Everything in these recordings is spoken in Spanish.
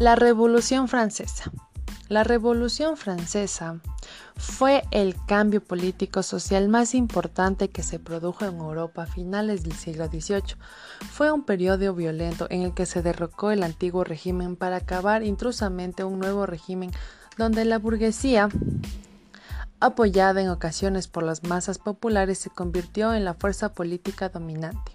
La Revolución Francesa. La Revolución Francesa fue el cambio político-social más importante que se produjo en Europa a finales del siglo XVIII. Fue un periodo violento en el que se derrocó el antiguo régimen para acabar intrusamente un nuevo régimen donde la burguesía, apoyada en ocasiones por las masas populares, se convirtió en la fuerza política dominante.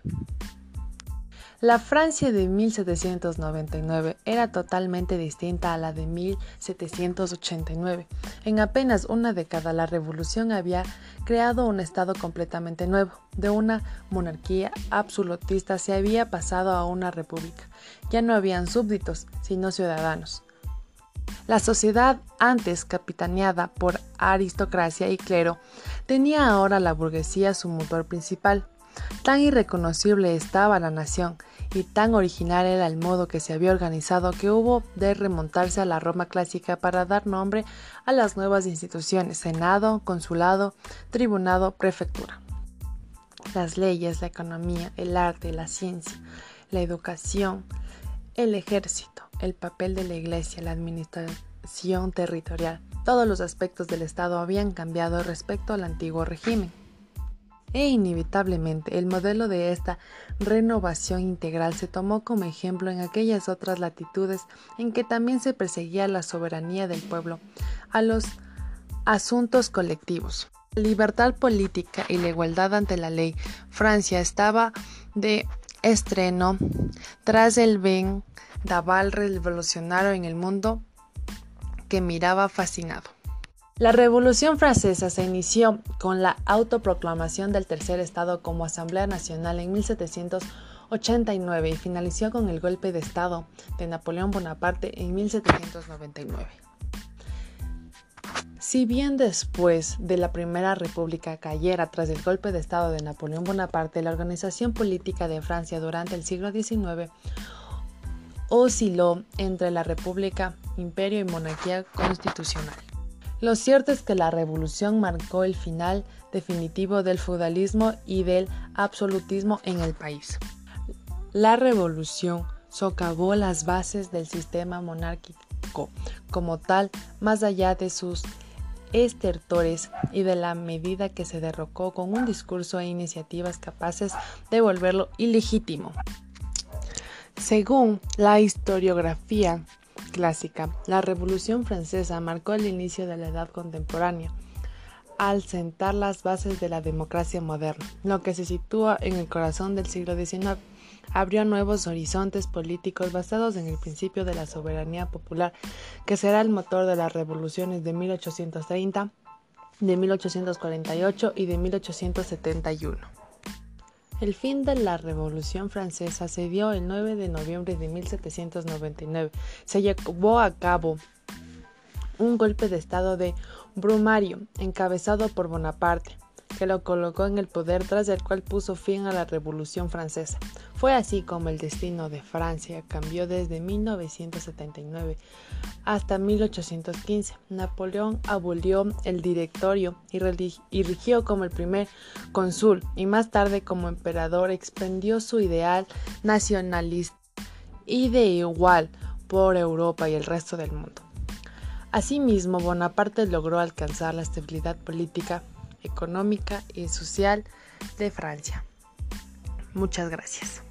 La Francia de 1799 era totalmente distinta a la de 1789. En apenas una década la revolución había creado un Estado completamente nuevo. De una monarquía absolutista se había pasado a una república. Ya no habían súbditos, sino ciudadanos. La sociedad, antes capitaneada por aristocracia y clero, tenía ahora la burguesía su motor principal. Tan irreconocible estaba la nación y tan original era el modo que se había organizado que hubo de remontarse a la Roma clásica para dar nombre a las nuevas instituciones, Senado, Consulado, Tribunado, Prefectura. Las leyes, la economía, el arte, la ciencia, la educación, el ejército, el papel de la iglesia, la administración territorial, todos los aspectos del Estado habían cambiado respecto al antiguo régimen e inevitablemente el modelo de esta renovación integral se tomó como ejemplo en aquellas otras latitudes en que también se perseguía la soberanía del pueblo a los asuntos colectivos. Libertad política y la igualdad ante la ley. Francia estaba de estreno tras el vendaval revolucionario en el mundo que miraba fascinado. La Revolución Francesa se inició con la autoproclamación del Tercer Estado como Asamblea Nacional en 1789 y finalizó con el golpe de Estado de Napoleón Bonaparte en 1799. Si bien después de la Primera República cayera tras el golpe de Estado de Napoleón Bonaparte, la organización política de Francia durante el siglo XIX osciló entre la República, Imperio y Monarquía Constitucional. Lo cierto es que la revolución marcó el final definitivo del feudalismo y del absolutismo en el país. La revolución socavó las bases del sistema monárquico como tal, más allá de sus estertores y de la medida que se derrocó con un discurso e iniciativas capaces de volverlo ilegítimo. Según la historiografía clásica. La Revolución Francesa marcó el inicio de la Edad Contemporánea al sentar las bases de la democracia moderna, lo que se sitúa en el corazón del siglo XIX. Abrió nuevos horizontes políticos basados en el principio de la soberanía popular, que será el motor de las revoluciones de 1830, de 1848 y de 1871. El fin de la Revolución Francesa se dio el 9 de noviembre de 1799. Se llevó a cabo un golpe de estado de Brumario, encabezado por Bonaparte, que lo colocó en el poder tras el cual puso fin a la Revolución Francesa. Fue así como el destino de Francia cambió desde 1979 hasta 1815. Napoleón abolió el directorio y, rigió como el primer cónsul y más tarde como emperador expandió su ideal nacionalista y de igual por Europa y el resto del mundo. Asimismo, Bonaparte logró alcanzar la estabilidad política económica y social de Francia. Muchas gracias.